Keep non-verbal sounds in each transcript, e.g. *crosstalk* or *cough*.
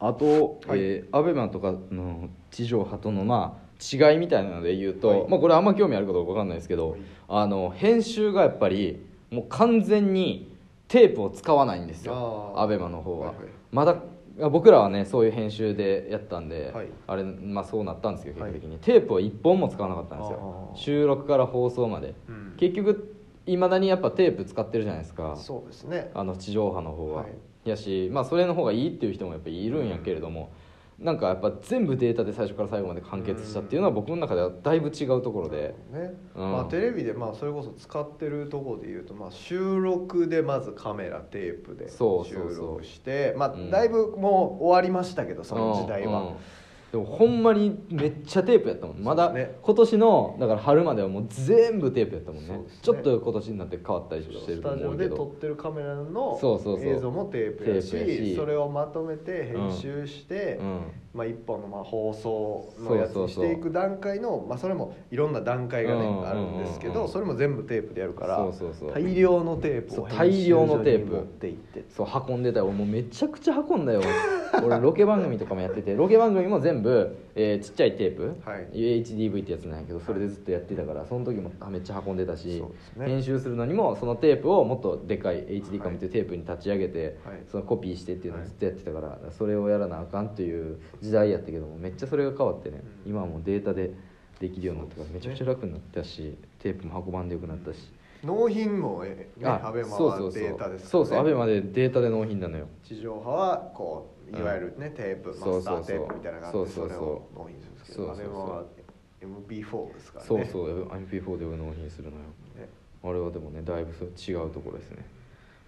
あと、はい。えーアベマとかの地上波とのまあ違いみたいなので言うと、はい。まあ、これあんま興味あるかどうか分かんないですけど、はい。あの編集がやっぱりもう完全にテープを使わないんですよアベマの方は、はいはい。まだ僕らはねそういう編集でやったんで、はい。あれまあそうなったんですけどはい結果的に、テープを1本も使わなかったんですよ。収録から放送まで、うん。結局いまだにやっぱテープ使ってるじゃないですか。そうですね。あの地上波の方は、はい。やしまあそれの方がいいっていう人もやっぱりいるんやけれども、なんかやっぱ全部データで最初から最後まで完結したっていうのは僕の中ではだいぶ違うところで、ね。うん。まあ、テレビでまあそれこそ使ってるところで言うと、まあ、収録でまずカメラテープで収録してまあうん。だいぶもう終わりましたけどその時代は、うんうんでもほんまにめっちゃテープやったもん。まだ今年のだから春まではもう全部テープやったもんね。ね。ちょっと今年になって変わったりしてるスとタジオで撮思うけどってるカメラの映像もテープやしそれをまとめて編集して、うんまあ、一本のまあ放送のやつにしていく段階のまあ、それもいろんな段階がね、うんあるんですけど、それも全部テープでやるから大量のテープを大量のテープ。持って行って。そう運んでたよ。俺もうめちゃくちゃ運んだよ。俺ロケ番組とかもやってて。ロケ番組も全部、えーちっちゃいテープ、はい。UHDV ってやつなんやけどそれでずっとやってたからその時もめっちゃ運んでたし、ね。編集するのにもそのテープをもっとでかい HD カムっていうテープに立ち上げて、はい。そのコピーしてっていうのをずっとやってたから、それをやらなあかんっていう時代やったけどもめっちゃそれが変わってね、うん。今はもうデータでできるようになったからめちゃくちゃ楽になったしテープも運ばんでよくなったし、納品もえねあアベマそうそうそう。はデータですそうそうアベママでデータで納品なのよ。地上波はこういわゆるね、テープマスターテープみたいなのがあってそうそう。そうれを納品するんですけどそうそうそう。アベマは MP4 ですからね。そうそう。MP4 で納品するのよ。ね。あれはでもねだいぶ違うところですね。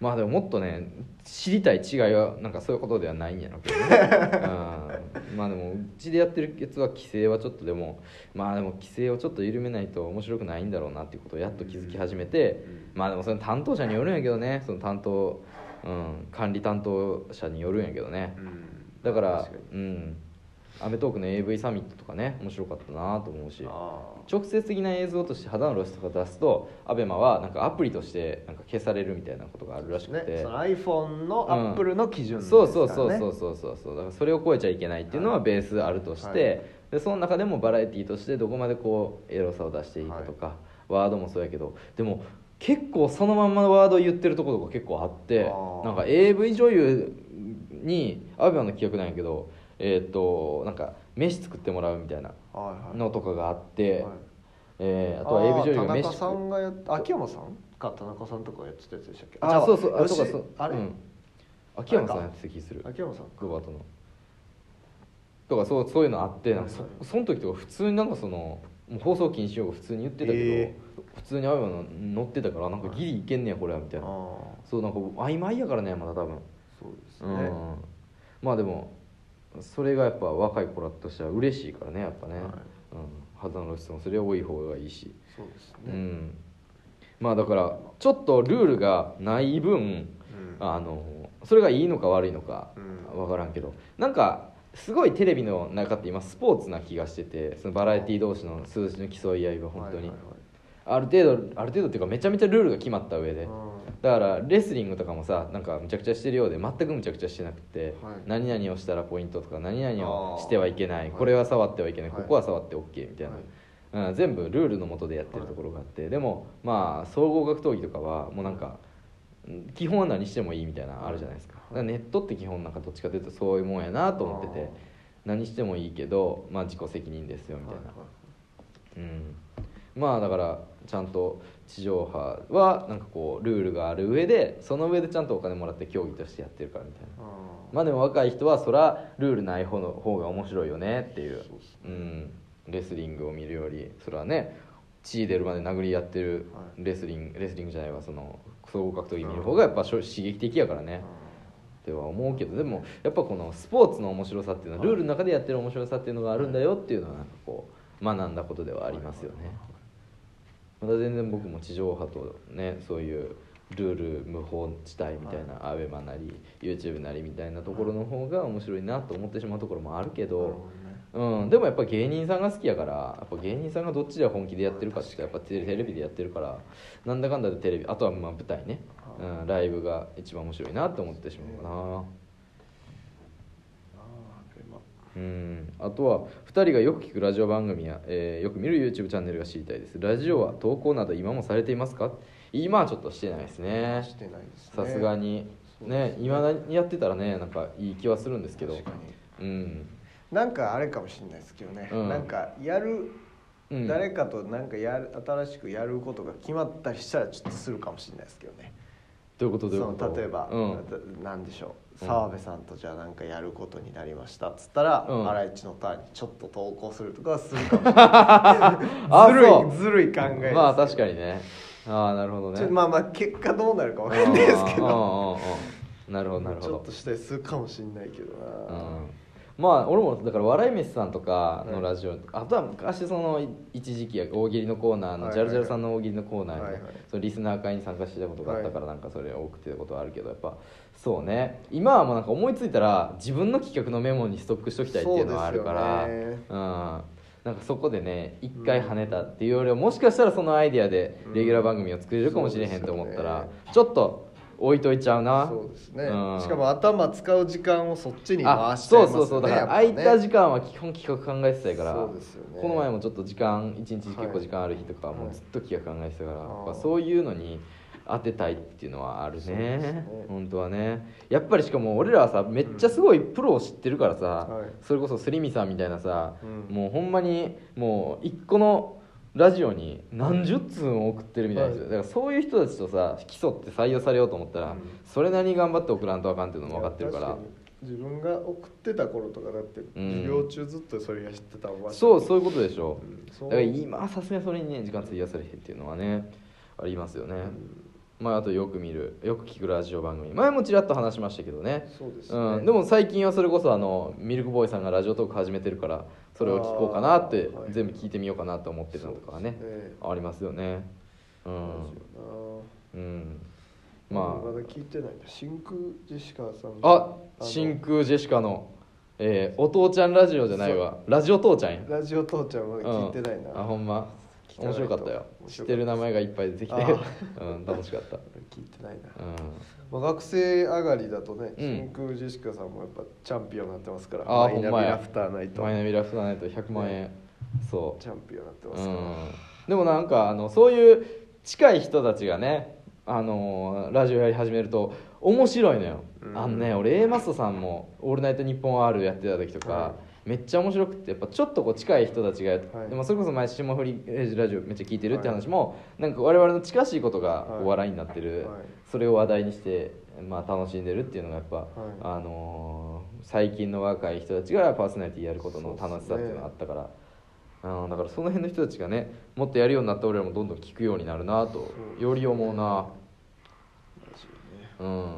まあでももっとね知りたい違いはなんかそういうことではないんやろうけどね、*laughs* うん、まあでもうちでやってるやつは規制はちょっとでもまあでも規制をちょっと緩めないと面白くないんだろうなっていうことをやっと気づき始めて、まあでもその担当者によるんやけどねその担当、うん、管理担当者によるんやけどね。うん。だからうん『アメトーーク』の AV サミットとかね面白かったなと思うし。あ直接的な映像として肌の露出とか出すと ABEMA はなんかアプリとしてなんか消されるみたいなことがあるらしくて、ーね。その iPhone のアップルの基準ですそうからねそうそうそうそうそうそう。だからそれを超えちゃいけないっていうのはベースあるとして、はい。でその中でもバラエティーとしてどこまでこうエロさを出していいかとか、ワードもそうやけど。でも結構そのまんまワードを言ってるところが結構あってあー。なんか AV 女優に ABEMA の企画なんやけどえーっとなんか飯作ってもらうみたいなはいはい。のとかがあって、はい。えーあとは AV 女優が田飯中さんがやっ秋山さんか田中さんとかやってたやつでしたっけ？あそうそうあとかそう。あれ、うん。秋山さんやってた気する。秋山さんロバートの。とかそうそういうのあってなんかはいそその時とか普通になんかそのもう放送禁止用語普通に言ってたけど、え普通にああいうの乗ってたからなんかギリいけんねやこれはみたいな。そうなんか曖昧やからねまだ多分。そうですね、うん。まあでもそれがやっぱ若い子らとしては嬉しいからねやっぱね、はい。うん、肌の露出もそれは多い方がいいし。そうですね、うん。まあだからちょっとルールがない分うん。あのそれがいいのか悪いのかうん。分からんけど。なんかすごいテレビの中って今スポーツな気がしててそのバラエティー同士の数字の競い合いは本当に、はいはいある程度ある程度っていうかめちゃめちゃルールが決まった上で。はいだからレスリングとかもさなんかむちゃくちゃしてるようで全くむちゃくちゃしてなくて、はい。何々をしたらポイントとか何々をしてはいけないはい。これは触ってはいけない、はい。ここは触って OK みたいな、うん、全部ルールのもとでやってるところがあって、でもまあ総合格闘技とかはもうなんかうん基本は何してもいいみたいなのあるじゃないですか,、だからネットって基本なんかどっちかというとそういうもんやなと思ってて何してもいいけど、まあ、自己責任ですよみたいな、うん、まあだからちゃんと地上波はなんかこうルールがある上でその上でちゃんとお金もらって競技としてやってるからみたいな。まあでも若い人はそらルールない方の方が面白いよねっていう。そうん、レスリングを見るよりそれはね血出るまで殴り合ってるはいレスリングレスリングじゃないわその総合格闘技見る方がやっぱ刺激的やからね。っては思うけどでもやっぱこのスポーツの面白さっていうのはルールの中でやってる面白さっていうのがあるんだよっていうのはなんかこう学んだことではありますよねまだ全然僕も地上波とねそういうルール無法地帯みたいな ABEMA なり YouTube なりみたいなところの方が面白いなと思ってしまうところもあるけど、うん、でもやっぱ芸人さんが好きやからやっぱ芸人さんがどっちで本気でやってるかってやっぱテレテレビでやってるからなんだかんだでテレビあとはまあ舞台ね、うん、ライブが一番面白いなと思ってしまうかなうん。あとは2人がよく聞くラジオ番組や、えーよく見る YouTube チャンネルが知りたいです。ラジオは投稿など今もされていますか？今はちょっとしてないですね。してないですね。さすがに。ね。今だにやってたらねなんかいい気はするんですけど。確かに。うん、なんかあれかもしれないですけどね、うん。なんかやるうん、誰かとなんかやる新しくやることが決まったりしたらちょっとするかもしれないですけどねどういうこと？どういうこと？その例えば、うん、なんでしょう？うん澤部さんとじゃあなんかやることになりましたっつったら、うん。ハライチのターンにちょっと投稿するとかはするかもしれない。ずるいずるい考えまあ確かにね。ああなるほどね。まあまあ結果どうなるかわかんないですけど。なるほどなるほど。ちょっとしたりするかもしれないけどな、うんまあ俺もだから笑い飯さんとかのラジオ、あとは昔その一時期や大喜利のコーナーのジャルジャルさんの大喜利のコーナーにそのリスナー会に参加してたことがあったからなんかそれ多くてことはあるけどやっぱそうね。今はもうなんか思いついたら自分の企画のメモにストックしときたいっていうのはあるからうん。なんかそこでね一回跳ねたっていうよりはもしかしたらそのアイディアでレギュラー番組を作れるかもしれへんと思ったら、ちょっと置いといちゃうな。そうですね、うん。しかも頭使う時間をそっちにあ回しちゃいそうますよねそうそうだから空いた時間は基本企画考えてたから。そうですよね。この前もちょっと時間一日結構はい時間ある日とかもうずっと企画考えてたから、はいやっぱそういうのに当てたいっていうのはあるね。ね。本当はね。やっぱりしかも俺らはさめっちゃすごいプロを知ってるからさ、はい。それこそスリミさんみたいなさ、うん。もうほんまにもう一個のラジオに何十通も送ってるみたいな人、はい。だからそういう人たちとさ競って採用されようと思ったら、うん。それなりに頑張って送らんとあかんっていうのも分かってるから。自分が送ってた頃とかだってうん。授業中ずっとそれやってたわそうそういうことでしょ、うん。だから今はさすがにそれにね時間費やされへんっていうのはねありますよね、まああとよく見るよく聞くラジオ番組。前もちらっと話しましたけどね。そうですね、うん、でも最近はそれこそあのミルクボーイさんがラジオトーク始めてるからそれを聞こうかなって全部聞いてみようかなと思ってるのとかはね。そうですね。ありますよね。うん、ラうん、ジオな。ままだ聞いてないな真空ジェシカさんあ真空ジェシカの、えーお父ちゃんラジオじゃないわ。ラジオ父ちゃんや。ラジオ父ちゃんまだ聞いてないな、うん、あほんま面白かったよ。面白かった知ってる名前がいっぱい出てきて。あうん楽しかった。聞いてないな、うん。まあ、学生上がりだとね、うん。真空ジェシカさんもやっぱチャンピオンになってますから。あーマイナビラフターナイト。マイナビラフターナイト100万円、そチャンピオンになってう、ますから、うん、でもなんかあのそういう近い人たちがねあのラジオやり始めると面白いのよ、うん。あのね俺 A マストさんも「オールナイトニッポン R」やってた時とか、はめっちゃ面白くてやっぱちょっとこう近い人たちがはい。でもそれこそ前霜降りラジオめっちゃ聞いてるって話も、なんか我々の近しいことがはい。お笑いになってる、はい。それを話題にして、まあ、楽しんでるっていうのがやっぱ、い。あのー最近の若い人たちがパーソナリティやることの楽しさっていうのがあったから、うん、だからその辺の人たちがねもっとやるようになった俺らもどんどん聞くようになるなとうんより思うな、うん、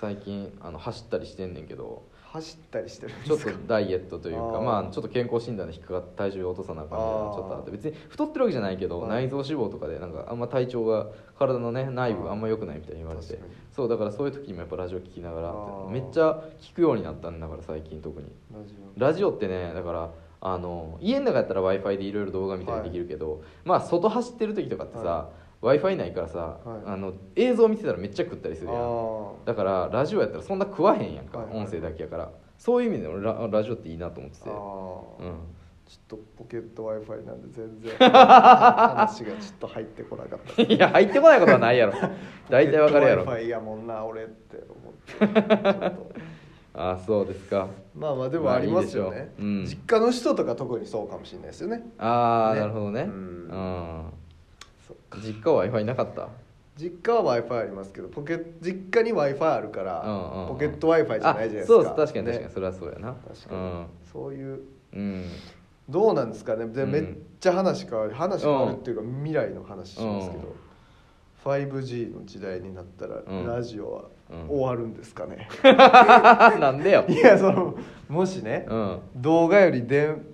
最近あの走ったりしてんねんけど走ったりしてるちょっとダイエットというかまあちょっと健康診断で引っかかって体重を落とさなあかんみたいなちょっとあって別に太ってるわけじゃないけど、はい。内臓脂肪とかでなんかあんま体調が体のね内部があんま良くないみたいに言われて。そうだからそういう時にもやっぱラジオ聞きながらめっちゃ聞くようになったんだから最近特に。ラジラジオってねだからあの家の中やったら w i f i でいろいろ動画見たりできるけど、まあ外走ってる時とかってさ、は w i f i ないからさ、はい。あの映像見てたらめっちゃ食ったりするやん。オだからラジオやったらそんな食わへんやんか、はいはい音声だけやから。そういう意味で俺ララジオっていいなと思ってて。うちょっとポケット w i f i なんで全然 *laughs* 話がちょっと入ってこなかった。んいや入ってこないことはないやろ。大体わかるやろ。W i f i やもんな俺って。思ってちょっと。ああそうですか。まあまあでもありますよね、まあいいう。うん。実家の人とか特にそうかもしれないですよね。ああ、ね。なるほどね。ううん。ん、そっ実家は w i f i なかった？実家は w i f i ありますけどポケ実家に w i f i あるから、うんうんうん。ポケット w i f i じゃないじゃないですか。あそうです。確かに確かに、ね。それはそうやな。確かに、そういううん、うん、どうなんですかね？で、うん。めっちゃ話変わる話変わるっていうか、未来の話しますけど、5G の時代になったら、うん。ラジオはうん終わるんですかね、*laughs* なんでよ。*laughs* いやそのもしね、うん。動画より電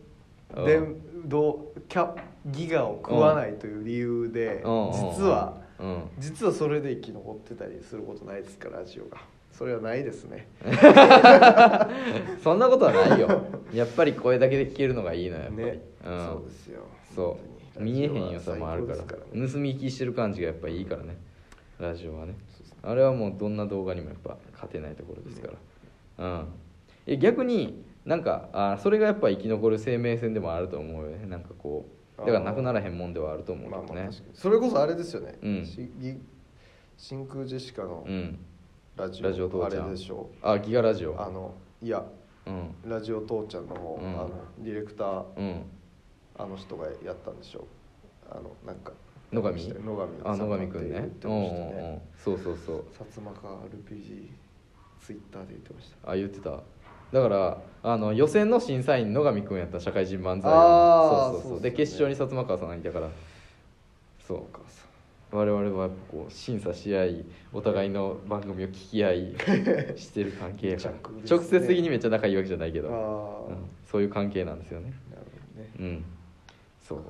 うん。電動キャギガを食わないという理由で、うん。実は、うん。実はそれで生き残ってたりすることないですかラジオが。それはないですね。*laughs* そんなことはないよ。やっぱり声だけで聞けるのがいいのよやっぱり、ね、うん、そうですよ。そう。本当に。見えへん良さもあるからラジオは最高ですからね。盗み聞きしてる感じがやっぱいいからね。ラジオはね。あれはもうどんな動画にもやっぱ勝てないところですから、うん。え逆になんかあそれがやっぱ生き残る生命線でもあると思うよね。なんかこうだからなくならへんもんではあると思うけまあどね。まあ確かに。それこそあれですよね、うん。真空ジェシカのうんラジオ,、ラジオ父あちゃん。れでしょ。あギガラジオ。あのいやうん。ラジオ父ちゃんの方、うん。あのディレクターうん。あの人がやったんでしょ。あのなんか野上？野上あ野上くん言ねってまうんうんそうそうそう。薩摩川 RPG ツイッターで言ってました。あ言ってただからあの予選の審査員野上くんやった社会人漫才あーそうそうそう。で決勝に薩摩川さんがいたから。そうか。我々はやっぱこう審査し合いお互いの番組を聞き合い *laughs* してる関係直接的にめっちゃ仲いいわけじゃないけど、そういう関係なんですよね。なるほどね。うん。そう。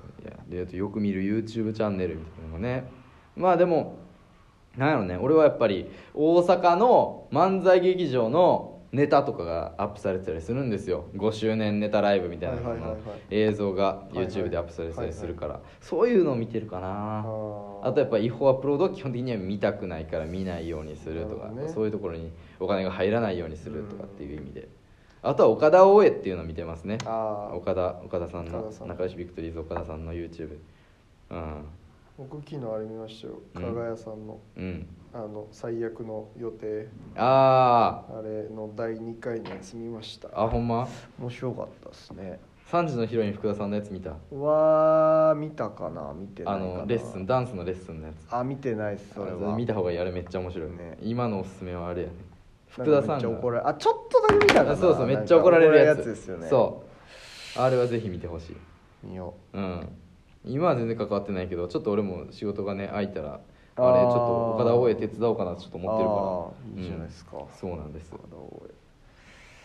いやでよく見る YouTube チャンネルみたいなのがね。まあでもなんやろね。俺はやっぱり大阪の漫才劇場のネタとかがアップされてたりするんですよ。5周年ネタライブみたいなの映像が YouTube でアップされてたりするから。そういうのを見てるかな。ああとやっぱ違法アップロードは基本的には見たくないから見ないようにするとかね。そういうところにお金が入らないようにするとかっていう意味で。あとは岡田大江っていうのを見てますね。岡田岡田さんの。仲良しビクトリーズ岡田さんの YouTube うん。僕昨日あれ見ましたよ。うん加賀屋さんの、うんあの最悪の予定。ああれの第2回のやつ見ました。ああほんま？面白かったですね。3時のヒロイン福田さんのやつ見た？は見たかな？見てないあかな。のレッスンダンスのレッスンのやつ。あ見てないっすそれは。見た方がいい。あれめっちゃ面白い、ね。今のおすすめはあれやね。福田さんが。かめっちゃ怒られあちょっとだけ見たかな。あそうそうめっちゃ怒られるやつ。ですよね。そう。あれはぜひ見てほしい。見ようん。今は全然関わってないけどちょっと俺も仕事がね空いたらあれちょっと岡田大江手伝おうかなとちょっと思ってるから。いいじゃないですか。うん。そうなんです岡田大江